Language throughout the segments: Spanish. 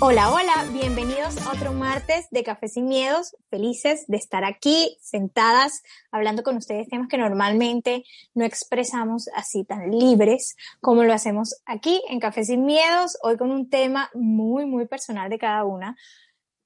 Hola, hola, bienvenidos a otro martes de Café Sin Miedos. Felices de estar aquí, sentadas, hablando con ustedes temas que normalmente no expresamos así tan libres como lo hacemos aquí en Café Sin Miedos. Hoy con un tema muy, muy personal de cada una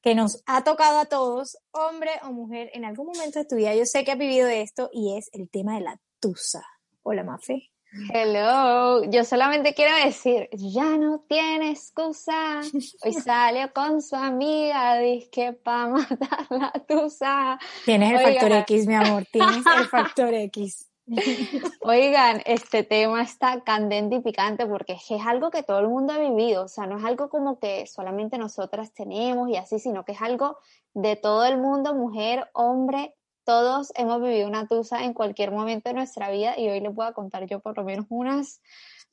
que nos ha tocado a todos, hombre o mujer, en algún momento de tu vida. Yo sé que has vivido esto y es el tema de la tusa. Hola, Mafe. Hello, yo solamente quiero decir, ya no tiene excusa. Hoy salió con su amiga, que pa' matar la tusa. Tienes el factor X, mi amor, tienes el factor X. Oigan, este tema está candente y picante porque es algo que todo el mundo ha vivido, o sea, no es algo como que solamente nosotras tenemos y así, sino que es algo de todo el mundo, mujer, hombre, todos hemos vivido una tusa en cualquier momento de nuestra vida y hoy les voy a contar yo por lo menos unas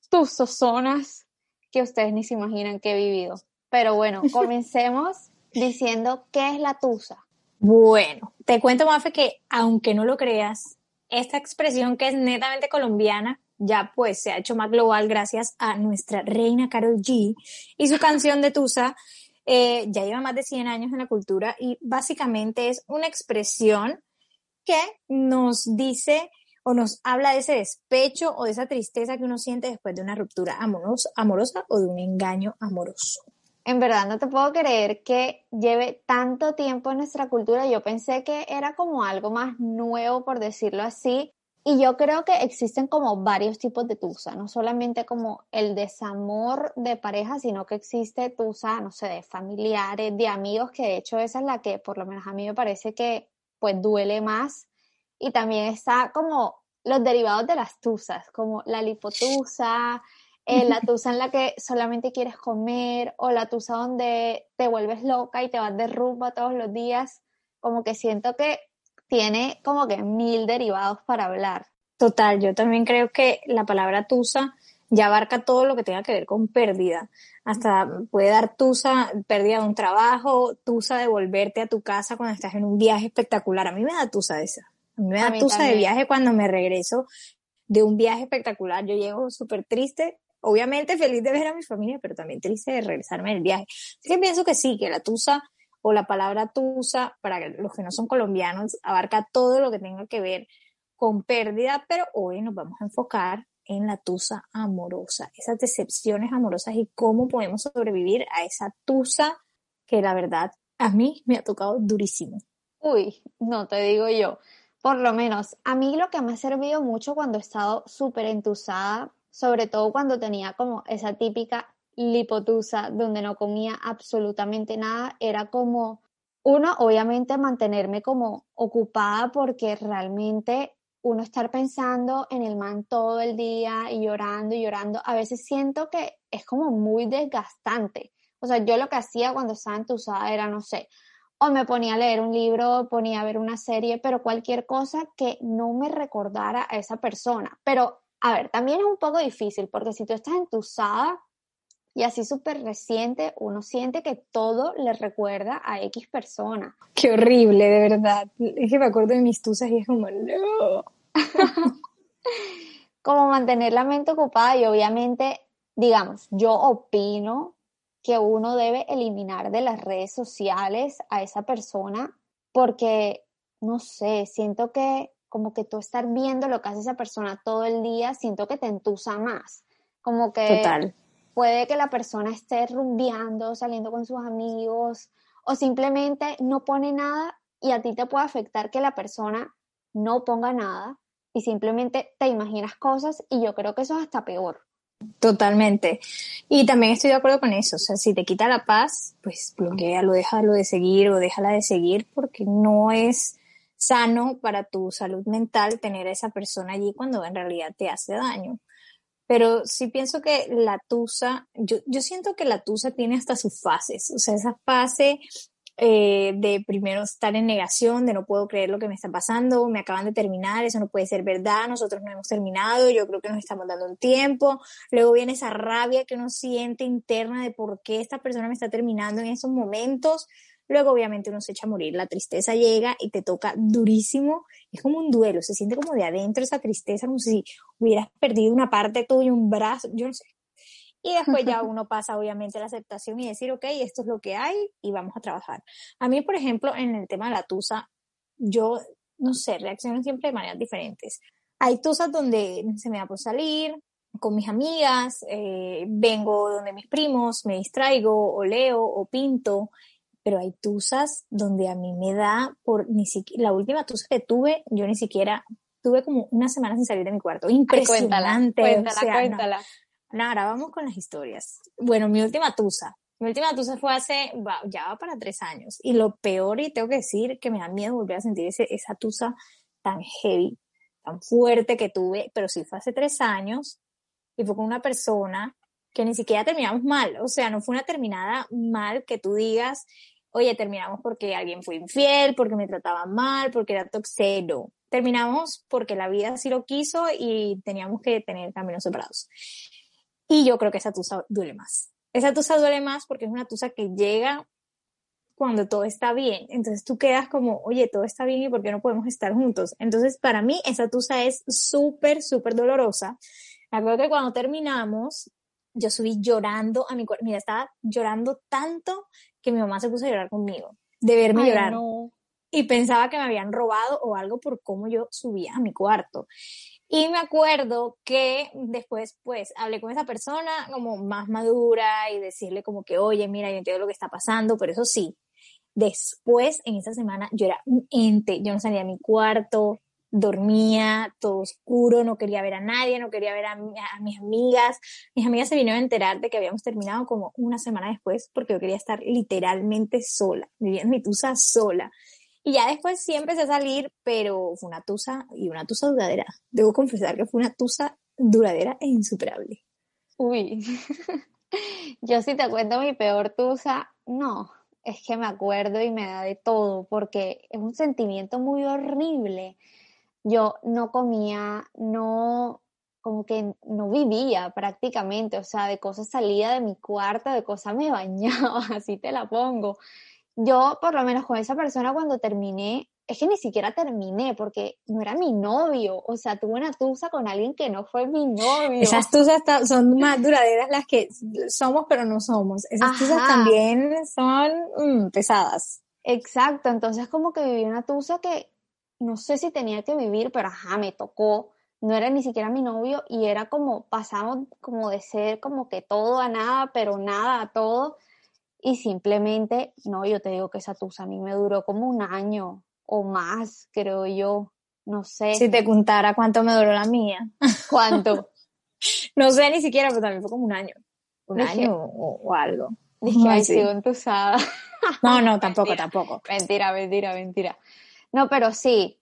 tusosonas que ustedes ni se imaginan que he vivido. Pero bueno, comencemos diciendo qué es la tusa. Bueno, te cuento, Mafe, que aunque no lo creas, esta expresión que es netamente colombiana ya pues se ha hecho más global gracias a nuestra reina Carol G y su canción de Tusa. Eh, ya lleva más de 100 años en la cultura y básicamente es una expresión que nos dice o nos habla de ese despecho o de esa tristeza que uno siente después de una ruptura amorosa, amorosa o de un engaño amoroso. En verdad no te puedo creer que lleve tanto tiempo en nuestra cultura. Yo pensé que era como algo más nuevo, por decirlo así. Y yo creo que existen como varios tipos de tusa, no solamente como el desamor de pareja, sino que existe tusa, no sé, de familiares, de amigos, que de hecho esa es la que por lo menos a mí me parece que pues duele más. Y también está como los derivados de las tusas, como la lipotusa, eh, la tusa en la que solamente quieres comer o la tusa donde te vuelves loca y te vas de rumba todos los días. Como que siento que tiene como que mil derivados para hablar. Total, yo también creo que la palabra tusa ya abarca todo lo que tenga que ver con pérdida. Hasta puede dar tusa, pérdida de un trabajo, tusa de volverte a tu casa cuando estás en un viaje espectacular. A mí me da tusa esa. A mí me da tusa de viaje cuando me regreso de un viaje espectacular. Yo llego súper triste, obviamente feliz de ver a mi familia, pero también triste de regresarme del viaje. Así que pienso que sí, que la tusa o la palabra tusa, para los que no son colombianos, abarca todo lo que tenga que ver con pérdida, pero hoy nos vamos a enfocar en la tusa amorosa, esas decepciones amorosas y cómo podemos sobrevivir a esa tusa que la verdad a mí me ha tocado durísimo. Uy, no te digo yo. Por lo menos, a mí lo que me ha servido mucho cuando he estado súper entusada, sobre todo cuando tenía como esa típica lipotusa donde no comía absolutamente nada, era como, uno, obviamente mantenerme como ocupada porque realmente uno estar pensando en el man todo el día y llorando y llorando, a veces siento que es como muy desgastante. O sea, yo lo que hacía cuando estaba entusada era, no sé, o me ponía a leer un libro, ponía a ver una serie, pero cualquier cosa que no me recordara a esa persona. Pero, a ver, también es un poco difícil porque si tú estás entusada y así súper reciente, uno siente que todo le recuerda a X persona. Qué horrible, de verdad. Es que me acuerdo de mis tusas y es como, no. como mantener la mente ocupada y obviamente, digamos, yo opino que uno debe eliminar de las redes sociales a esa persona porque, no sé, siento que como que tú estar viendo lo que hace esa persona todo el día, siento que te entusa más. Como que puede que la persona esté rumbeando, saliendo con sus amigos o simplemente no pone nada y a ti te puede afectar que la persona no ponga nada y simplemente te imaginas cosas y yo creo que eso es hasta peor. Totalmente. Y también estoy de acuerdo con eso. O sea, si te quita la paz, pues bloquealo, déjalo de seguir o déjala de seguir porque no es sano para tu salud mental tener a esa persona allí cuando en realidad te hace daño. Pero sí pienso que la tusa, yo, yo siento que la tusa tiene hasta sus fases. O sea, esa fase eh, de primero estar en negación, de no puedo creer lo que me está pasando, me acaban de terminar, eso no puede ser verdad, nosotros no hemos terminado, yo creo que nos estamos dando un tiempo, luego viene esa rabia que uno siente interna de por qué esta persona me está terminando en esos momentos, luego obviamente uno se echa a morir, la tristeza llega y te toca durísimo, es como un duelo, se siente como de adentro esa tristeza, como si hubieras perdido una parte tuya, un brazo, yo no sé. Y después ya uno pasa obviamente a la aceptación y decir, ok, esto es lo que hay y vamos a trabajar. A mí, por ejemplo, en el tema de la tusa, yo, no sé, reacciono siempre de maneras diferentes. Hay tusas donde se me da por salir con mis amigas, eh, vengo donde mis primos, me distraigo o leo o pinto, pero hay tusas donde a mí me da por ni siquiera, la última tusa que tuve, yo ni siquiera tuve como una semana sin salir de mi cuarto. Impresionante. cuéntala, cuéntala, No, ahora vamos con las historias. Bueno, mi última tusa. Mi última tusa fue hace, ya va para tres años. Y lo peor, y tengo que decir, que me da miedo volver a sentir ese, esa tusa tan heavy, tan fuerte que tuve, pero sí fue hace tres años y fue con una persona que ni siquiera terminamos mal. O sea, no fue una terminada mal que tú digas, oye, terminamos porque alguien fue infiel, porque me trataba mal, porque era toxero. Terminamos porque la vida sí lo quiso y teníamos que tener caminos separados. Y yo creo que esa tusa duele más. Esa tusa duele más porque es una tusa que llega cuando todo está bien. Entonces tú quedas como, oye, todo está bien y ¿por qué no podemos estar juntos? Entonces para mí esa tusa es súper, súper dolorosa. Me acuerdo que cuando terminamos, yo subí llorando a mi cuarto. Mira, estaba llorando tanto que mi mamá se puso a llorar conmigo, de verme llorar. Y pensaba que me habían robado o algo por cómo yo subía a mi cuarto. Y me acuerdo que después, pues, hablé con esa persona como más madura y decirle como que, oye, mira, yo entiendo lo que está pasando, pero eso sí, después, en esa semana, yo era un ente, yo no salía de mi cuarto, dormía todo oscuro, no quería ver a nadie, no quería ver a, mis amigas. Mis amigas se vinieron a enterar de que habíamos terminado como una semana después porque yo quería estar literalmente sola, viviendo mi tusa sola. Y ya después sí empecé a salir, pero fue una tusa y una tusa duradera. Debo confesar que fue una tusa duradera e insuperable. Uy, yo sí te cuento mi peor tusa, no, es que me acuerdo y me da de todo, porque es un sentimiento muy horrible yo no comía, no, como que no vivía prácticamente, o sea, de cosas salía de mi cuarto, de cosas me bañaba, así te la pongo. Yo, por lo menos con esa persona, cuando terminé, es que ni siquiera terminé porque no era mi novio, o sea, tuve una tusa con alguien que no fue mi novio. Esas tusas son más duraderas las que somos pero no somos. Esas tusas también son mm, pesadas. Exacto, entonces como que viví una tusa que no sé si tenía que vivir, pero ajá, me tocó. No era ni siquiera mi novio y era como, pasamos como de ser como que todo a nada, pero nada a todo. Y simplemente, no, yo te digo que esa tusa a mí me duró como un año o más, creo yo. No sé. Si te contara cuánto me duró la mía. ¿Cuánto? no sé ni siquiera, pero también fue como un año. Un año o, algo. Dije, ay, sigo entusada. no, no, tampoco, tampoco. Mentira, mentira, mentira. No, pero sí.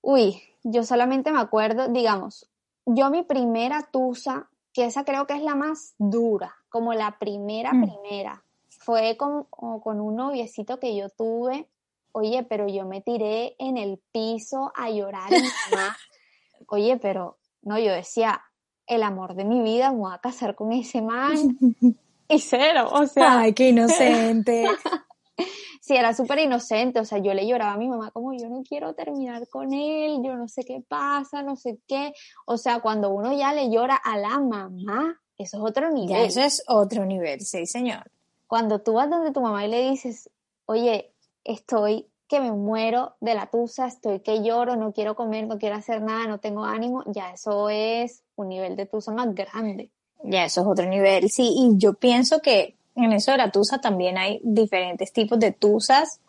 Uy, yo solamente me acuerdo, digamos, yo mi primera tusa, que esa creo que es la más dura, como la primera, mm. primera, fue con, con un noviecito que yo tuve. Oye, pero yo me tiré en el piso a llorar. Oye, pero no, yo decía, el amor de mi vida, me voy a casar con ese man. Y cero, o sea. Ay, qué inocente. sí, era súper inocente, o sea, yo le lloraba a mi mamá como yo no quiero terminar con él, yo no sé qué pasa, no sé qué, o sea, cuando uno ya le llora a la mamá, eso es otro nivel. eso es otro nivel, sí, señor. Cuando tú vas donde tu mamá y le dices, oye, estoy que me muero de la tusa, estoy que lloro, no quiero comer, no quiero hacer nada, no tengo ánimo, ya eso es un nivel de tusa más grande. Ya eso es otro nivel, sí, y yo pienso que en eso de la tusa también hay diferentes tipos de tusas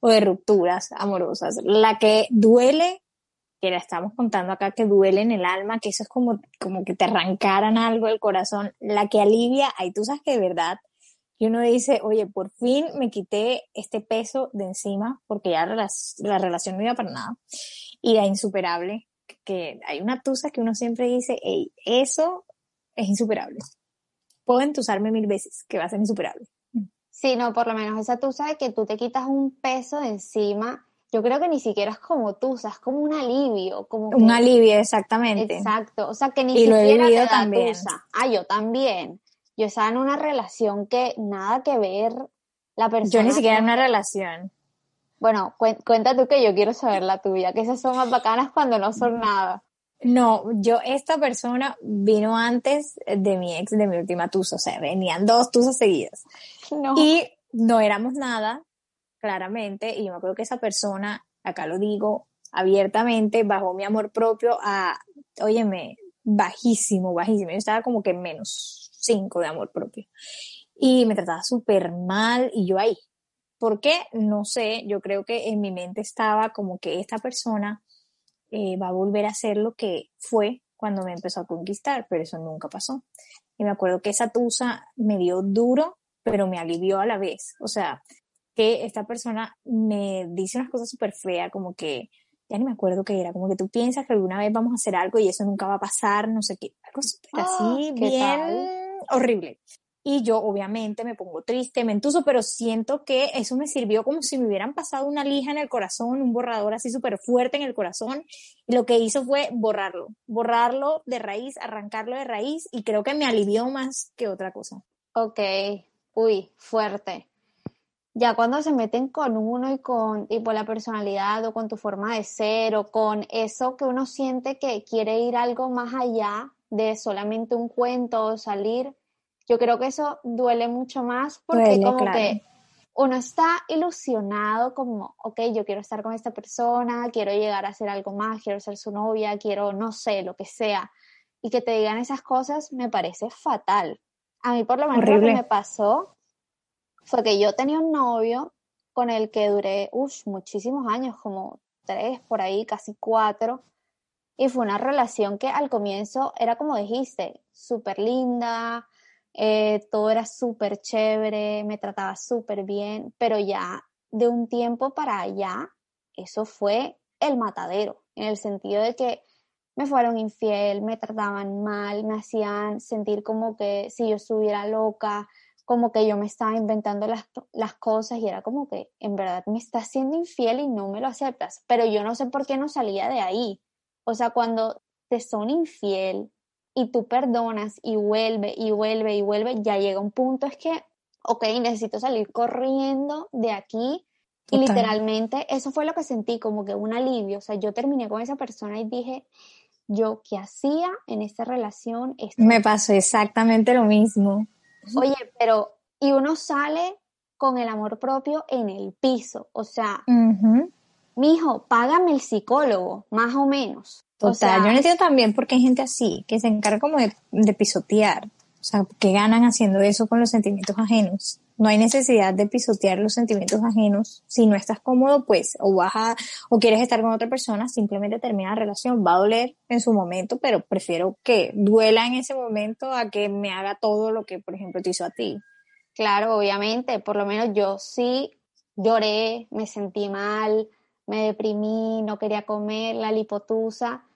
o de rupturas amorosas. La que duele, que la estamos contando acá, que duele en el alma, que eso es como, como que te arrancaran algo del corazón. La que alivia, hay tusas que de verdad, y uno dice, oye, por fin me quité este peso de encima, porque ya la, la relación no iba para nada. Y la insuperable, que hay una tusa que uno siempre dice, hey, eso es insuperable puedo entusarme mil veces, que va a ser insuperable. Sí, no, por lo menos esa tusa de que tú te quitas un peso de encima, yo creo que ni siquiera es como tusa, es como un alivio. Como un alivio, exactamente. Exacto, o sea que ni siquiera te da también. tusa. Ah, yo también. Yo estaba en una relación que nada que ver la persona. Yo ni siquiera en una relación. Bueno, cuenta tú que yo quiero saber la tuya, que esas son más bacanas cuando no son nada. No, yo, esta persona vino antes de mi ex, de mi última tusa, o sea, venían dos tusas seguidas. No. Y no éramos nada, claramente, y yo me acuerdo que esa persona, acá lo digo abiertamente, bajó mi amor propio a, óyeme, bajísimo, bajísimo. Yo estaba como que menos cinco de amor propio. Y me trataba súper mal y yo ahí. ¿Por qué? No sé, yo creo que en mi mente estaba como que esta persona eh, va a volver a ser lo que fue cuando me empezó a conquistar, pero eso nunca pasó. Y me acuerdo que esa tusa me dio duro, pero me alivió a la vez. O sea, que esta persona me dice unas cosas súper feas, como que, ya ni me acuerdo qué era, como que tú piensas que alguna vez vamos a hacer algo y eso nunca va a pasar, no sé qué, algo súper así, ah, bien horrible. Y yo obviamente me pongo triste, me entuso, pero siento que eso me sirvió como si me hubieran pasado una lija en el corazón, un borrador así súper fuerte en el corazón. Y lo que hizo fue borrarlo, borrarlo de raíz, arrancarlo de raíz y creo que me alivió más que otra cosa. Ok, uy, fuerte. Ya cuando se meten con uno y con tipo la personalidad o con tu forma de ser o con eso que uno siente que quiere ir algo más allá de solamente un cuento o salir, yo creo que eso duele mucho más porque como que uno está ilusionado como, ok, yo quiero estar con esta persona, quiero llegar a hacer algo más, quiero ser su novia, quiero, no sé, lo que sea. Y que te digan esas cosas me parece fatal. A mí por lo menos lo que me pasó fue que yo tenía un novio con el que duré uf, muchísimos años, como tres por ahí, casi cuatro. Y fue una relación que al comienzo era como dijiste, súper linda, eh, todo era súper chévere, me trataba súper bien, pero ya de un tiempo para allá, eso fue el matadero, en el sentido de que me fueron infiel, me trataban mal, me hacían sentir como que si yo estuviera loca, como que yo me estaba inventando las, las cosas y era como que en verdad me estás siendo infiel y no me lo aceptas, pero yo no sé por qué no salía de ahí. O sea, cuando te son infiel, y tú perdonas y vuelve y vuelve y vuelve, ya llega un punto es que, ok, necesito salir corriendo de aquí. Y literalmente eso fue lo que sentí, como que un alivio. O sea, yo terminé con esa persona y dije, yo qué hacía en esta relación. Me pasó exactamente lo mismo. Oye, pero, y uno sale con el amor propio en el piso. O sea, mi hijo, págame el psicólogo, más o menos. Total, yo no entiendo también por qué hay gente así, que se encarga como de, pisotear. O sea, que ganan haciendo eso con los sentimientos ajenos. No hay necesidad de pisotear los sentimientos ajenos. Si no estás cómodo, pues, o vas o quieres estar con otra persona, simplemente termina la relación. Va a doler en su momento, pero prefiero que duela en ese momento a que me haga todo lo que, por ejemplo, te hizo a ti. Claro, obviamente. Por lo menos yo sí lloré, me sentí mal, me deprimí, no quería comer, la lipotusa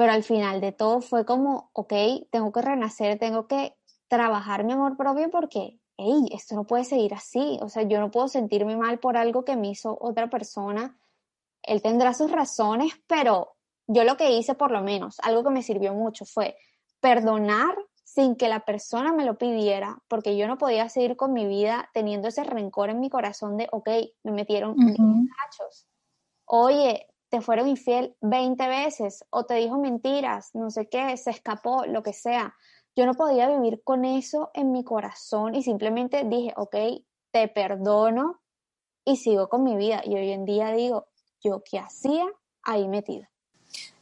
pero al final de todo fue como, ok, tengo que renacer, tengo que trabajar mi amor propio porque, hey, esto no puede seguir así, o sea, yo no puedo sentirme mal por algo que me hizo otra persona, él tendrá sus razones, pero yo lo que hice por lo menos, algo que me sirvió mucho fue perdonar sin que la persona me lo pidiera, porque yo no podía seguir con mi vida teniendo ese rencor en mi corazón de, ok, me metieron uh Oye, te fueron infiel 20 veces o te dijo mentiras, no sé qué, se escapó, lo que sea. Yo no podía vivir con eso en mi corazón y simplemente dije, ok, te perdono y sigo con mi vida. Y hoy en día digo, yo qué hacía ahí metida.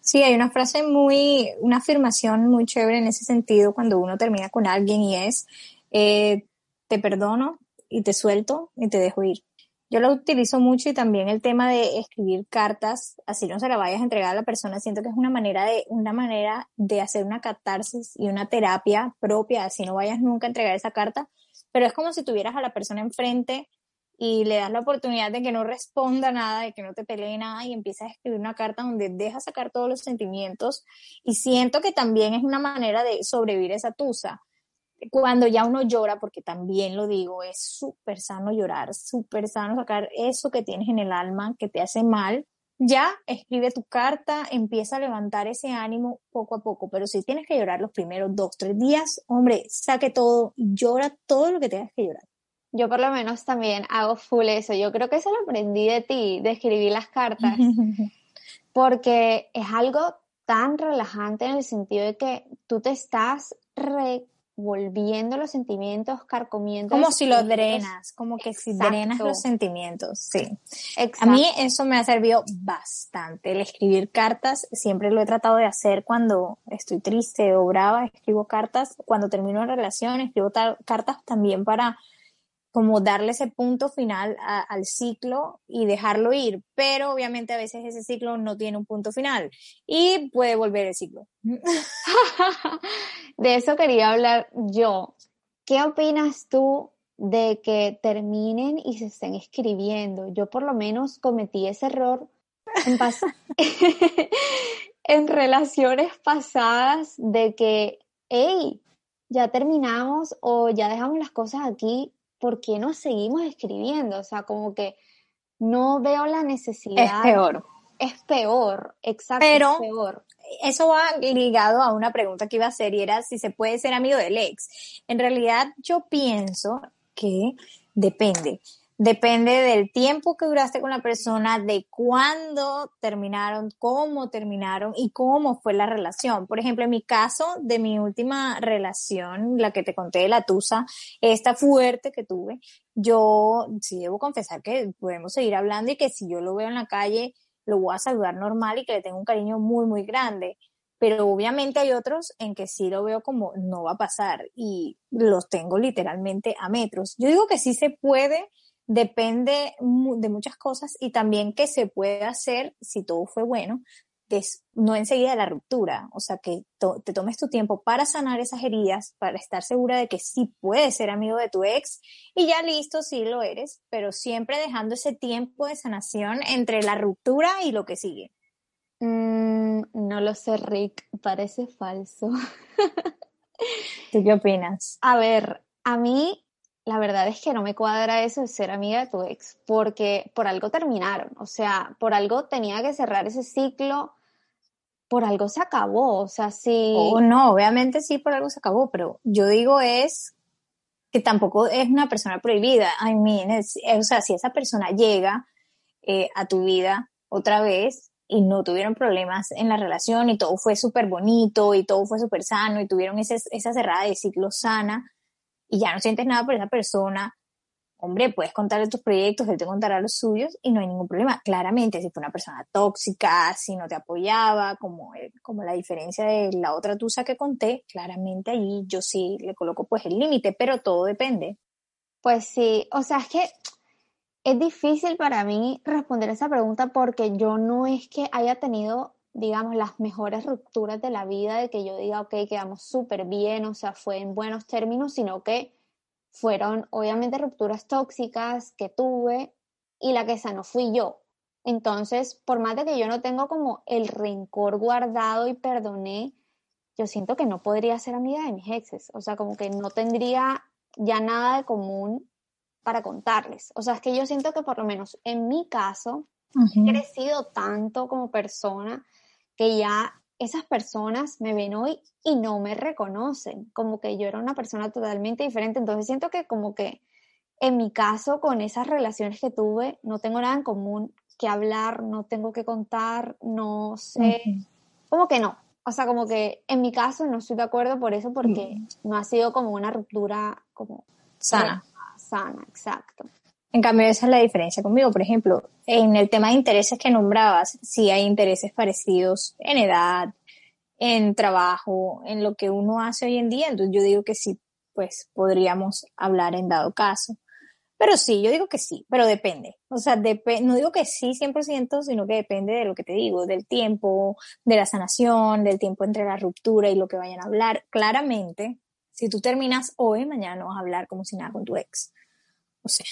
Sí, hay una frase muy, una afirmación muy chévere en ese sentido cuando uno termina con alguien y es, eh, te perdono y te suelto y te dejo ir. Yo lo utilizo mucho y también el tema de escribir cartas, así no se la vayas a entregar a la persona, siento que es una manera de, una manera de hacer una catarsis y una terapia propia, así no vayas nunca a entregar esa carta, pero es como si tuvieras a la persona enfrente y le das la oportunidad de que no responda nada, de que no te pelee nada y empiezas a escribir una carta donde dejas sacar todos los sentimientos y siento que también es una manera de sobrevivir esa tusa cuando ya uno llora, porque también lo digo, es súper sano llorar, súper sano sacar eso que tienes en el alma, que te hace mal, ya escribe tu carta, empieza a levantar ese ánimo poco a poco, pero si tienes que llorar los primeros dos, tres días, hombre, saque todo, llora todo lo que tengas que llorar. Yo por lo menos también hago full eso, yo creo que eso lo aprendí de ti, de escribir las cartas, porque es algo tan relajante en el sentido de que tú te estás revolviendo los sentimientos, carcomiendo. Como si los drenas, como que si drenas los sentimientos, sí. A mí eso me ha servido bastante. El escribir cartas, siempre lo he tratado de hacer cuando estoy triste o brava, escribo cartas. Cuando termino una relación, escribo cartas también para como darle ese punto final al ciclo y dejarlo ir, pero obviamente a veces ese ciclo no tiene un punto final y puede volver el ciclo. de eso quería hablar yo. ¿Qué opinas tú de que terminen y se estén escribiendo? Yo por lo menos cometí ese error en, relaciones pasadas de que, hey, ya terminamos o ya dejamos las cosas aquí ¿por qué no seguimos escribiendo? O sea, como que no veo la necesidad. Es peor. Es peor, exacto. Pero es peor. eso va ligado a una pregunta que iba a hacer y era si se puede ser amigo del ex. En realidad yo pienso que depende. Depende del tiempo que duraste con la persona, de cuándo terminaron, cómo terminaron y cómo fue la relación. Por ejemplo, en mi caso, de mi última relación, la que te conté de la Tusa, esta fuerte que tuve, yo sí debo confesar que podemos seguir hablando y que si yo lo veo en la calle, lo voy a saludar normal y que le tengo un cariño muy, muy grande pero obviamente hay otros en que sí lo veo como no va a pasar y los tengo literalmente a metros. Yo digo que sí se puede depende de muchas cosas y también que se puede hacer, si todo fue bueno, no enseguida la ruptura, o sea, que te tomes tu tiempo para sanar esas heridas, para estar segura de que sí puedes ser amigo de tu ex y ya listo, sí lo eres, pero siempre dejando ese tiempo de sanación entre la ruptura y lo que sigue. Mm, no lo sé, Rick, parece falso. ¿Tú qué opinas? A ver, a mí la verdad es que no me cuadra eso de ser amiga de tu ex, porque por algo terminaron, o sea, por algo tenía que cerrar ese ciclo, por algo se acabó, o sea, sí. Oh, no, obviamente sí, por algo se acabó, pero yo digo es que tampoco es una persona prohibida. I mean, o sea, si esa persona llega eh, a tu vida otra vez y no tuvieron problemas en la relación y todo fue súper bonito y todo fue súper sano y tuvieron esa cerrada de ciclo sana, y ya no sientes nada por esa persona, hombre, puedes contarle tus proyectos, él te contará los suyos y no hay ningún problema. Claramente, si fue una persona tóxica, si no te apoyaba, como, como la diferencia de la otra tusa que conté, claramente allí yo sí le coloco pues el límite, pero todo depende. Pues sí, o sea, es que es difícil para mí responder esa pregunta porque yo no es que haya tenido digamos, las mejores rupturas de la vida, de que yo diga, ok, quedamos súper bien, o sea, fue en buenos términos, sino que fueron obviamente rupturas tóxicas que tuve y la que no fui yo. Entonces, por más de que yo no tengo como el rencor guardado y perdoné, yo siento que no podría ser amiga de mis exes, o sea, como que no tendría ya nada de común para contarles. O sea, es que yo siento que por lo menos en mi caso, he crecido tanto como persona que ya esas personas me ven hoy y no me reconocen, como que yo era una persona totalmente diferente. Entonces siento que como que en mi caso, con esas relaciones que tuve, no tengo nada en común que hablar, no tengo que contar, no sé, como que no. O sea, como que en mi caso no estoy de acuerdo por eso, porque no ha sido como una ruptura como sana. Sana, exacto. En cambio, esa es la diferencia conmigo. Por ejemplo, en el tema de intereses que nombrabas, sí hay intereses parecidos en edad, en trabajo, en lo que uno hace hoy en día. Entonces yo digo que sí, pues podríamos hablar en dado caso. Pero sí, yo digo que sí, pero depende. O sea, no digo que sí 100%, sino que depende de lo que te digo, del tiempo, de la sanación, del tiempo entre la ruptura y lo que vayan a hablar. Claramente, si tú terminas hoy, mañana no vas a hablar como si nada con tu ex. O sea,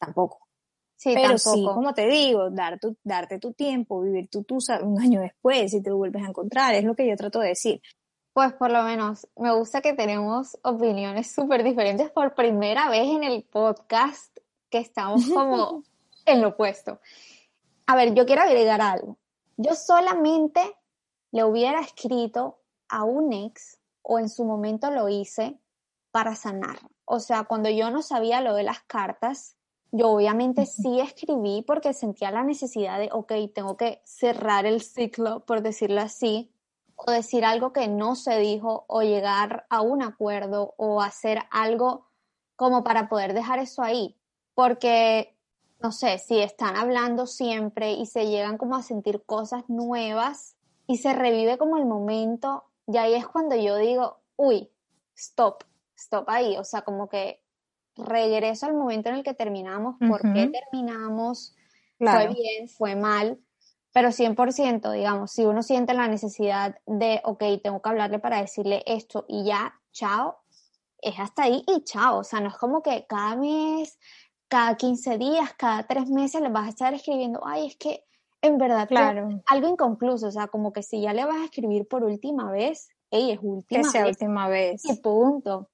tampoco. Sí, Pero sí, como te digo, dar tu, darte tu tiempo, vivir tu tusa un año después y te vuelves a encontrar, es lo que yo trato de decir. Pues por lo menos me gusta que tenemos opiniones súper diferentes por primera vez en el podcast que estamos como en lo opuesto. A ver, yo quiero agregar algo. Yo solamente le hubiera escrito a un ex o en su momento lo hice para sanar. O sea, cuando yo no sabía lo de las cartas, yo obviamente sí escribí porque sentía la necesidad de, ok, tengo que cerrar el ciclo, por decirlo así, o decir algo que no se dijo o llegar a un acuerdo o hacer algo como para poder dejar eso ahí. Porque, no sé, si están hablando siempre y se llegan como a sentir cosas nuevas y se revive como el momento, y ahí es cuando yo digo, uy, stop, stop ahí. O sea, como que regreso al momento en el que terminamos, por qué terminamos, fue bien, fue mal, pero 100%, digamos, si uno siente la necesidad de, ok, tengo que hablarle para decirle esto y ya, chao, es hasta ahí y chao, o sea, no es como que cada mes, cada 15 días, cada tres meses le vas a estar escribiendo, ay, es que en verdad, claro. algo inconcluso, o sea, como que si ya le vas a escribir por última vez, ella es última que sea última vez. Y punto.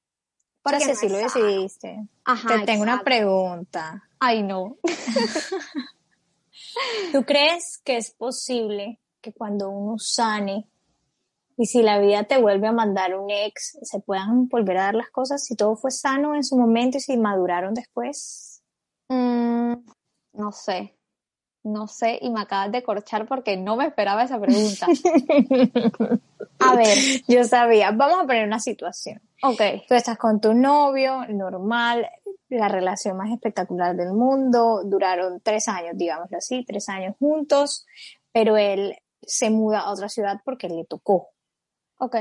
Porque si lo decidiste. Ajá, Te tengo una pregunta. Ay, no. ¿Tú crees que es posible que cuando uno sane y si la vida te vuelve a mandar un ex, se puedan volver a dar las cosas si todo fue sano en su momento y si maduraron después? Mm, no sé. No sé y me acabas de corchar porque no me esperaba esa pregunta. a ver. Yo sabía. Vamos a poner una situación. Ok. Tú estás con tu novio, normal, la relación más espectacular del mundo, duraron tres años, digámoslo así, tres años juntos, pero él se muda a otra ciudad porque le tocó. Ok.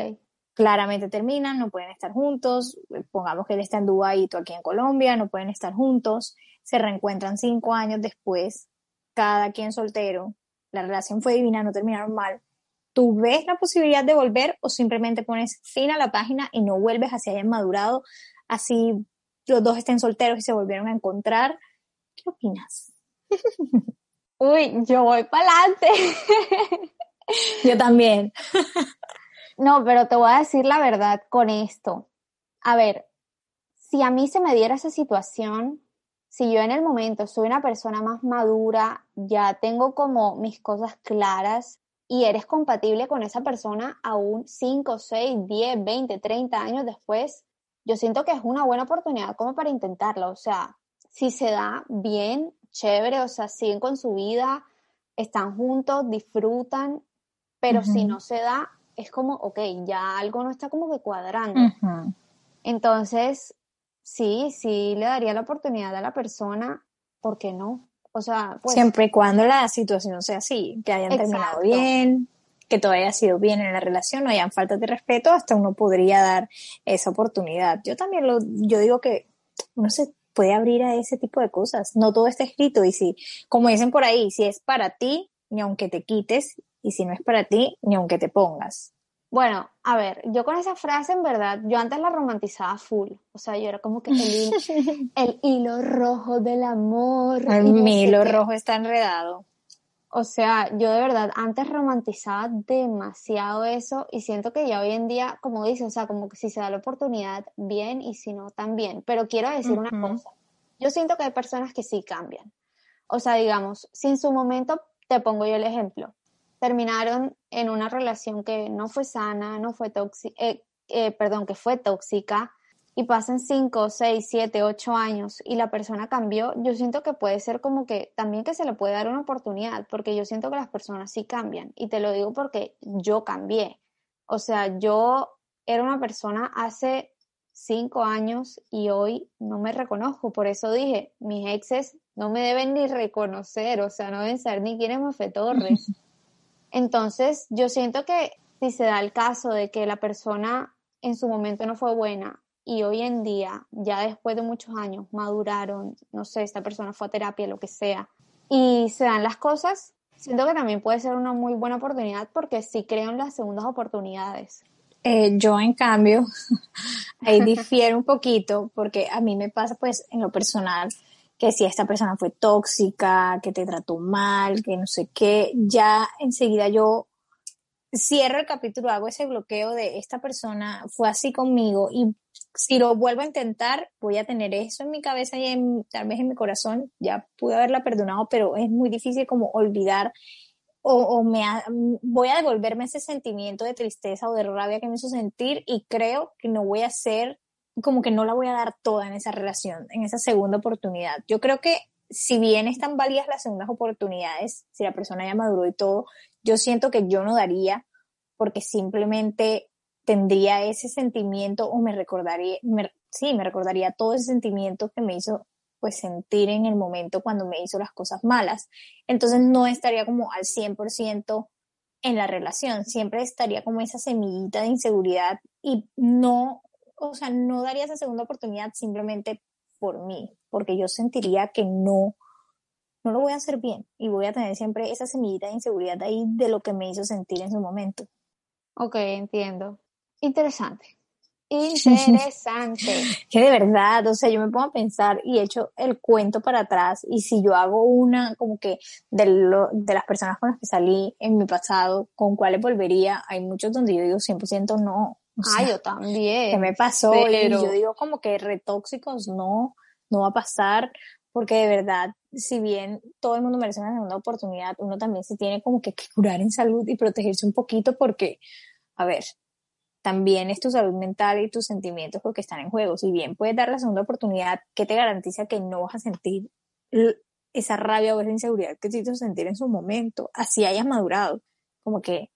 Claramente terminan, no pueden estar juntos, pongamos que él está en Dubái y tú aquí en Colombia, no pueden estar juntos, se reencuentran cinco años después, cada quien soltero, la relación fue divina, no terminaron mal, ¿tú ves la posibilidad de volver o simplemente pones fin a la página y no vuelves así hayan madurado, así los dos estén solteros y se volvieron a encontrar? ¿Qué opinas? Uy, yo voy para adelante. yo también. no, pero te voy a decir la verdad con esto. A ver, si a mí se me diera esa situación, si yo en el momento soy una persona más madura, ya tengo como mis cosas claras y eres compatible con esa persona aún 5, 6, 10, 20, 30 años después, yo siento que es una buena oportunidad como para intentarlo. O sea, si se da bien, chévere, o sea, siguen con su vida, están juntos, disfrutan, pero si no se da, es como, ok, ya algo no está como que cuadrando. Entonces, sí, sí le daría la oportunidad a la persona, ¿por qué no? O sea, pues, siempre y cuando la situación sea así, que hayan terminado bien, que todo haya sido bien en la relación, no hayan faltas de respeto, hasta uno podría dar esa oportunidad. Yo también lo, yo digo que uno se puede abrir a ese tipo de cosas, no todo está escrito y si, como dicen por ahí, si es para ti, ni aunque te quites, y si no es para ti, ni aunque te pongas. Bueno, a ver, yo con esa frase en verdad, yo antes la romantizaba full. O sea, yo era como que el, hilo, el hilo rojo del amor. mi hilo rojo está enredado. O sea, yo de verdad antes romantizaba demasiado eso y siento que ya hoy en día, como dices, o sea, como que si se da la oportunidad, bien y si no, también. Pero quiero decir una cosa. Yo siento que hay personas que sí cambian. O sea, digamos, si en su momento, te pongo yo el ejemplo, terminaron en una relación que no fue sana, no fue tóxica, eh, eh, perdón, que fue tóxica, y pasan 5, 6, 7, 8 años y la persona cambió, yo siento que puede ser como que también que se le puede dar una oportunidad, porque yo siento que las personas sí cambian. Y te lo digo porque yo cambié. O sea, yo era una persona hace 5 años y hoy no me reconozco. Por eso dije, mis exes no me deben ni reconocer, o sea, no deben ser ni quién es Mofe Torres. Entonces, yo siento que si se da el caso de que la persona en su momento no fue buena y hoy en día, ya después de muchos años, maduraron, no sé, esta persona fue a terapia, lo que sea, y se dan las cosas, siento que también puede ser una muy buena oportunidad porque sí creo en las segundas oportunidades. Eh, yo, en cambio, ahí difiero un poquito porque a mí me pasa, pues, en lo personal, que si esta persona fue tóxica, que te trató mal, que no sé qué, ya enseguida yo cierro el capítulo, hago ese bloqueo de esta persona fue así conmigo y si lo vuelvo a intentar, voy a tener eso en mi cabeza y en, tal vez en mi corazón, ya pude haberla perdonado, pero es muy difícil como olvidar o, me voy a devolverme ese sentimiento de tristeza o de rabia que me hizo sentir y creo que no voy a ser como que no la voy a dar toda en esa relación, en esa segunda oportunidad. Yo creo que si bien están válidas las segundas oportunidades, si la persona ya maduró y todo, yo siento que yo no daría porque simplemente tendría ese sentimiento o me recordaría, sí, me recordaría todo ese sentimiento que me hizo pues sentir en el momento cuando me hizo las cosas malas. Entonces no estaría como al 100% en la relación, siempre estaría como esa semillita de inseguridad y no, o sea, no daría esa segunda oportunidad simplemente por mí, porque yo sentiría que no, no lo voy a hacer bien y voy a tener siempre esa semillita de inseguridad ahí de lo que me hizo sentir en su momento. Ok, entiendo. Interesante. Interesante. que de verdad, o sea, yo me pongo a pensar y echo el cuento para atrás y si yo hago una como que de, lo, de las personas con las que salí en mi pasado, ¿con cuáles volvería? Hay muchos donde yo digo 100% no. Ah, yo también. ¿Qué me pasó? Y yo digo como que retóxicos no, no va a pasar porque de verdad, si bien todo el mundo merece una segunda oportunidad, uno también se tiene como que curar en salud y protegerse un poquito porque, a ver, también es tu salud mental y tus sentimientos porque están en juego. Si bien puedes dar la segunda oportunidad, ¿qué te garantiza que no vas a sentir esa rabia o esa inseguridad que te hizo sentir en su momento? Así hayas madurado. Como que,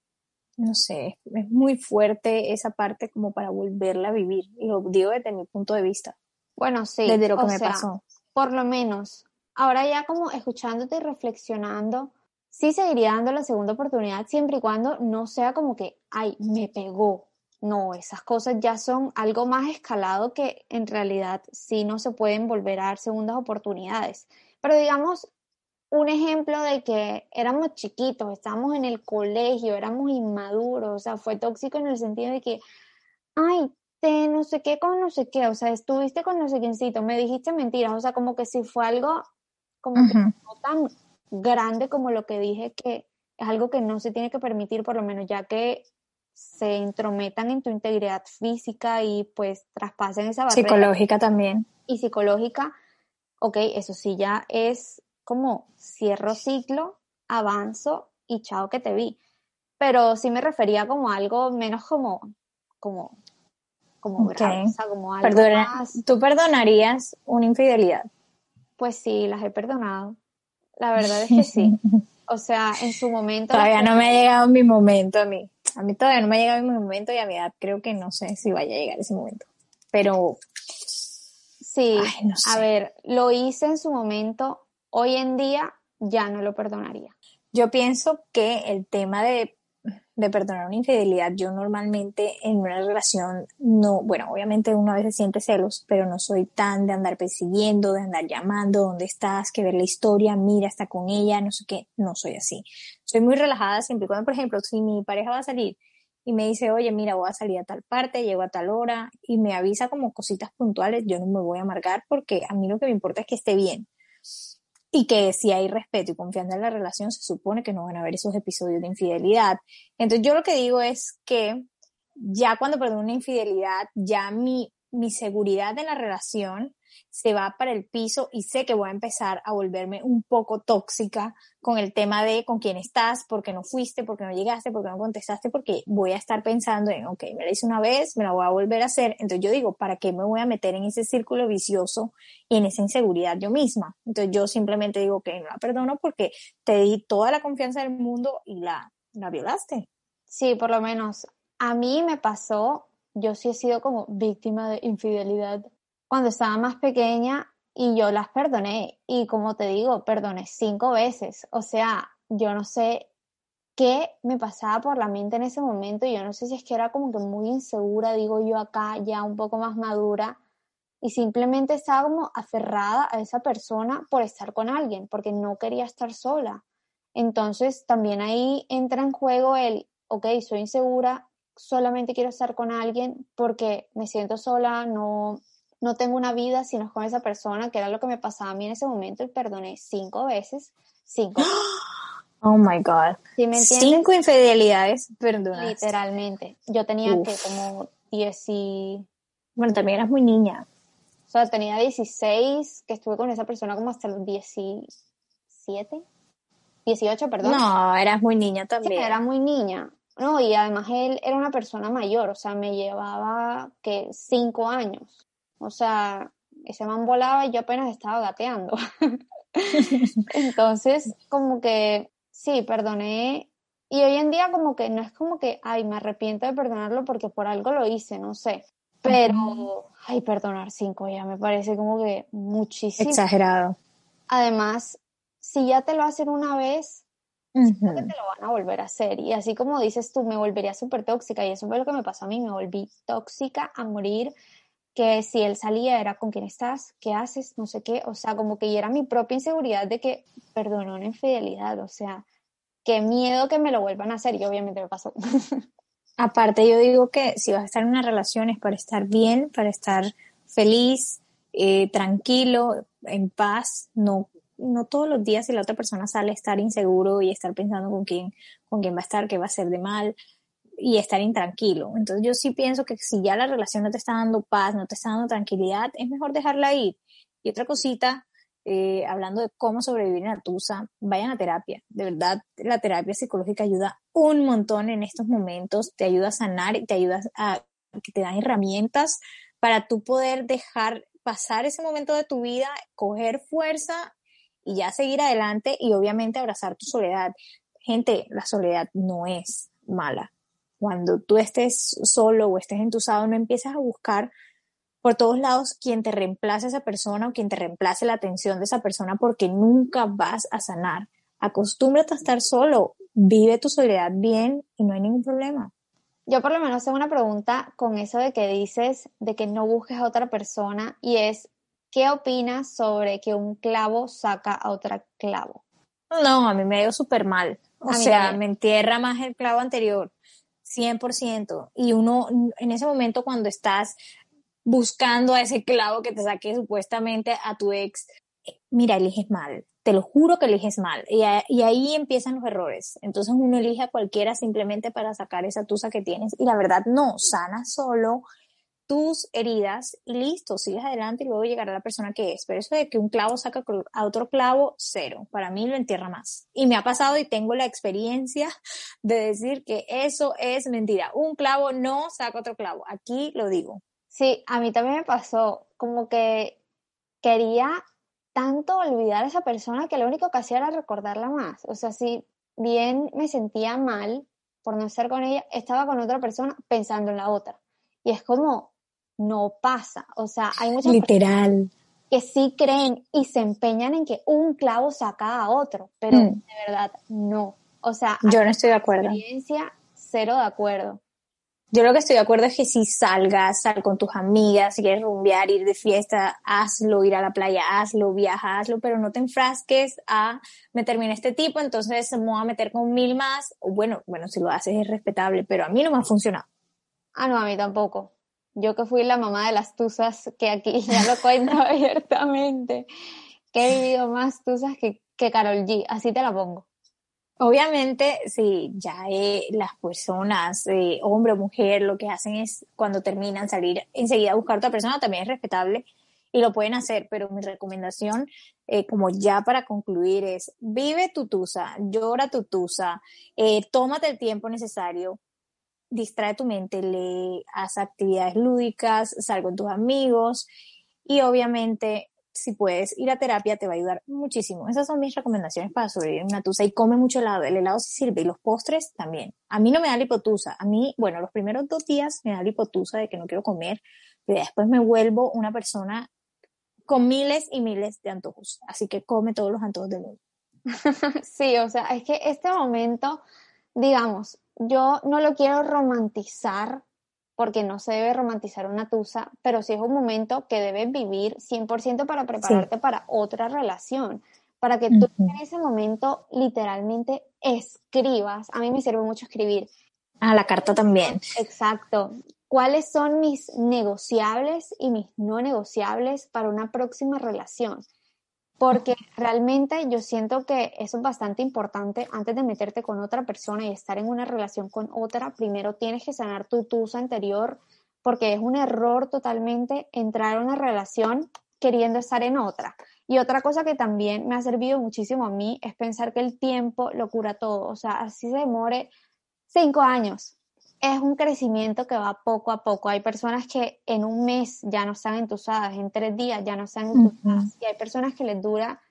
no sé, es muy fuerte esa parte como para volverla a vivir. Y lo digo desde mi punto de vista. Bueno, sí. Desde lo que me pasó. Por lo menos, ahora ya como escuchándote y reflexionando, sí seguiría dando la segunda oportunidad siempre y cuando no sea como que, ay, me pegó, no, esas cosas ya son algo más escalado que en realidad sí no se pueden volver a dar segundas oportunidades. Pero digamos, un ejemplo de que éramos chiquitos, estábamos en el colegio, éramos inmaduros, o sea, fue tóxico en el sentido de que, ay, te no sé qué con no sé qué, o sea, estuviste con no sé quiéncito, me dijiste mentiras, o sea, como que si fue algo como que no tan grande como lo que dije que es algo que no se tiene que permitir, por lo menos ya que se intrometan en tu integridad física y pues traspasen esa barrera. Psicológica también. Y psicológica, ok, eso sí ya es como cierro ciclo, avanzo y chao que te vi. Pero sí me refería como algo menos como, como, como como algo más... ¿Tú perdonarías una infidelidad? Pues sí, las he perdonado. La verdad es que sí. O sea, en su momento... Todavía no me ha llegado mi momento a mí. A mí todavía no me ha llegado mi momento y a mi edad creo que no sé si vaya a llegar ese momento. Pero... Sí, a ver, lo hice en su momento. Hoy en día ya no lo perdonaría. Yo pienso que el tema de de perdonar una infidelidad, yo normalmente en una relación no, bueno, obviamente uno a veces siente celos, pero no soy tan de andar persiguiendo, de andar llamando, ¿dónde estás? Que ver la historia, mira, está con ella, no sé qué, no soy así. Soy muy relajada siempre cuando, por ejemplo, si mi pareja va a salir y me dice, oye, mira, voy a salir a tal parte, llego a tal hora y me avisa como cositas puntuales, yo no me voy a amargar porque a mí lo que me importa es que esté bien y que si hay respeto y confianza en la relación, se supone que no van a haber esos episodios de infidelidad. Entonces yo lo que digo es que ya cuando perdono una infidelidad, ya mi, mi seguridad en la relación se va para el piso y sé que voy a empezar a volverme un poco tóxica con el tema de con quién estás, por qué no fuiste, por qué no llegaste, por qué no contestaste, porque voy a estar pensando en, ok, me la hice una vez, me la voy a volver a hacer. Entonces yo digo, ¿para qué me voy a meter en ese círculo vicioso y en esa inseguridad yo misma? Entonces yo simplemente digo, que no la perdono porque te di toda la confianza del mundo y la, la violaste. Sí, por lo menos a mí me pasó, yo sí he sido como víctima de infidelidad cuando estaba más pequeña y yo las perdoné. Y como te digo, perdoné cinco veces. O sea, yo no sé qué me pasaba por la mente en ese momento. Yo no sé si es que era como que muy insegura, digo yo acá, ya un poco más madura. Y simplemente estaba como aferrada a esa persona por estar con alguien, porque no quería estar sola. Entonces también ahí entra en juego el, ok, soy insegura, solamente quiero estar con alguien porque me siento sola, no, no tengo una vida si no es con esa persona, que era lo que me pasaba a mí en ese momento y perdoné cinco veces. Cinco. Oh my God. Cinco infidelidades perdonadas. Literalmente. Yo tenía que como diez y... Bueno, también eras muy niña. O sea, tenía 16, que estuve con esa persona como hasta los 17. 18, perdón. No, eras muy niña también. Sí, era muy niña. No, y además él era una persona mayor, o sea, me llevaba que cinco años. O sea, ese man volaba y yo apenas estaba gateando. Entonces, como que sí, perdoné Y hoy en día como que no es como que, ay, me arrepiento de perdonarlo porque por algo lo hice, no sé. Pero, ay, perdonar cinco ya me parece como que muchísimo. Exagerado. Además, si ya te lo hacen una vez, te lo van a volver a hacer. Y así como dices tú, me volvería súper tóxica. Y eso fue lo que me pasó a mí, me volví tóxica a morir. Que si él salía era con quién estás, qué haces, no sé qué. O sea, como que era mi propia inseguridad de que perdonó una infidelidad. O sea, qué miedo que me lo vuelvan a hacer. Y obviamente me pasó. Aparte, yo digo que si vas a estar en una relación es para estar bien, para estar feliz, eh, tranquilo, en paz, no no todos los días si la otra persona sale estar inseguro y estar pensando con quién, con quién va a estar, qué va a hacer de mal y estar intranquilo. Entonces yo sí pienso que si ya la relación no te está dando paz, no te está dando tranquilidad, es mejor dejarla ir. Y otra cosita, eh, hablando de cómo sobrevivir en la tusa, vayan a terapia. De verdad, la terapia psicológica ayuda un montón en estos momentos, te ayuda a sanar te ayuda a que te dan herramientas para tú poder dejar pasar ese momento de tu vida, coger fuerza y ya seguir adelante y obviamente abrazar tu soledad. Gente, la soledad no es mala. Cuando tú estés solo o estés entusado, no empieces a buscar por todos lados quien te reemplace a esa persona o quien te reemplace la atención de esa persona porque nunca vas a sanar. Acostúmbrate a estar solo, vive tu soledad bien y no hay ningún problema. Yo por lo menos tengo una pregunta con eso de que dices de que no busques a otra persona y es ¿Qué opinas sobre que un clavo saca a otro clavo? No, a mí me ha ido súper mal. O sea, me entierra más el clavo anterior, 100%. Y uno, en ese momento cuando estás buscando a ese clavo que te saque supuestamente a tu ex, eh, mira, eliges mal. Te lo juro que eliges mal. Y, y, ahí empiezan los errores. Entonces uno elige a cualquiera simplemente para sacar esa tusa que tienes. Y la verdad, no, sana solo, tus heridas y listo, sigues adelante y luego llegará la persona que es. Pero eso de que un clavo saca a otro clavo, cero. Para mí lo entierra más. Y me ha pasado y tengo la experiencia de decir que eso es mentira. Un clavo no saca otro clavo. Aquí lo digo. Sí, a mí también me pasó como que quería tanto olvidar a esa persona que lo único que hacía era recordarla más. O sea, si bien me sentía mal por no estar con ella, estaba con otra persona pensando en la otra. Y es como, no pasa. O sea, hay muchas Literal. que sí creen y se empeñan en que un clavo saca a otro, pero mm. de verdad no. O sea, yo no estoy de acuerdo. Experiencia cero de acuerdo. Yo lo que estoy de acuerdo es que si salgas, sal con tus amigas, si quieres rumbear, ir de fiesta, hazlo, ir a la playa, hazlo, viaja, hazlo, pero no te enfrasques a meterme en este tipo, entonces me voy a meter con mil más. Bueno, bueno, si lo haces es respetable, pero a mí no me ha funcionado. Ah, no, a mí tampoco. Yo que fui la mamá de las tusas, que aquí ya lo cuento abiertamente, que he vivido más tusas que, que Carol G, así te la pongo. Obviamente, sí, ya eh, las personas, eh, hombre o mujer, lo que hacen es cuando terminan salir enseguida a buscar otra persona, también es respetable y lo pueden hacer, pero mi recomendación, eh, como ya para concluir, es vive tu tusa, llora tu tusa, tómate el tiempo necesario, distrae tu mente, le haz actividades lúdicas, sal con tus amigos y obviamente si puedes ir a terapia te va a ayudar muchísimo. Esas son mis recomendaciones para sobrevivir en una tusa y come mucho helado. El helado sí sirve y los postres también. A mí no me da lipotusa. A mí, bueno, los primeros dos días me da lipotusa de que no quiero comer, pero después me vuelvo una persona con miles y miles de antojos. Así que come todos los antojos del mundo. sí, o sea, es que este momento, digamos, yo no lo quiero romantizar porque no se debe romantizar una tusa, pero sí es un momento que debes vivir 100% para prepararte para otra relación, para que tú en ese momento literalmente escribas. A mí me sirve mucho escribir. Ah, la carta también. Exacto. ¿Cuáles son mis negociables y mis no negociables para una próxima relación? Porque realmente yo siento que eso es bastante importante antes de meterte con otra persona y estar en una relación con otra, primero tienes que sanar tu tusa anterior porque es un error totalmente entrar a una relación queriendo estar en otra. Y otra cosa que también me ha servido muchísimo a mí es pensar que el tiempo lo cura todo, o sea, así se demore cinco años, es un crecimiento que va poco a poco. Hay personas que en un mes ya no están entusadas, en tres días ya no están entusadas, y hay personas que les dura,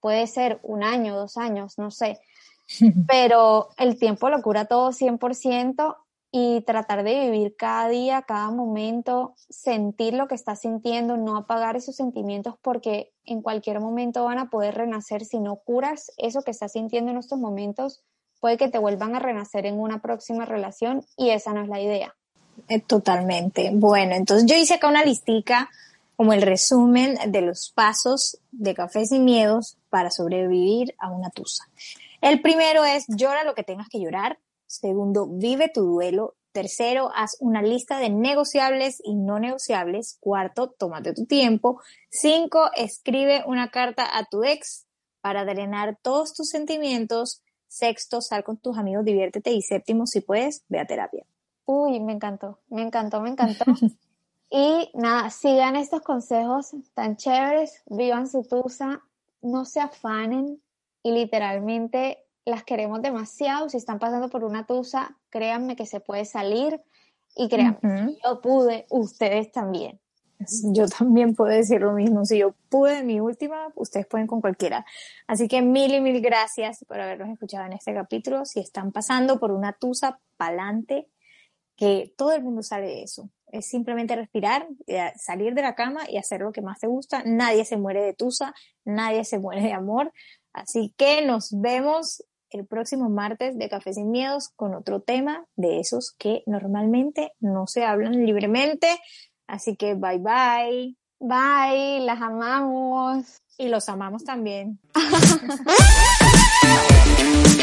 puede ser un año, dos años, no sé. pero el tiempo lo cura todo 100% y tratar de vivir cada día, cada momento, sentir lo que estás sintiendo, no apagar esos sentimientos porque en cualquier momento van a poder renacer. Si no curas eso que estás sintiendo en estos momentos, puede que te vuelvan a renacer en una próxima relación y esa no es la idea. Eh, totalmente. Bueno, entonces yo hice acá una listica como el resumen de los pasos de Café Sin Miedos para sobrevivir a una tusa. El primero es llora lo que tengas que llorar. Segundo, vive tu duelo. Tercero, haz una lista de negociables y no negociables. Cuarto, tómate tu tiempo. Cinco, escribe una carta a tu ex para drenar todos tus sentimientos. Sexto, sal con tus amigos, diviértete. Y séptimo, si puedes, ve a terapia. Uy, me encantó, me encantó, me encantó. y nada, sigan estos consejos tan chéveres, vivan su tusa, no se afanen y literalmente las queremos demasiado. Si están pasando por una tusa, créanme que se puede salir y créanme, yo pude, ustedes también. Yo también puedo decir lo mismo. Si yo pude en mi última, ustedes pueden con cualquiera. Así que mil y mil gracias por habernos escuchado en este capítulo. Si están pasando por una tusa, pa'lante, que todo el mundo sale de eso. Es simplemente respirar, eh, salir de la cama y hacer lo que más te gusta. Nadie se muere de tusa, nadie se muere de amor. Así que nos vemos el próximo martes de Café Sin Miedos con otro tema de esos que normalmente no se hablan libremente. Así que bye bye. Bye, las amamos. Y los amamos también.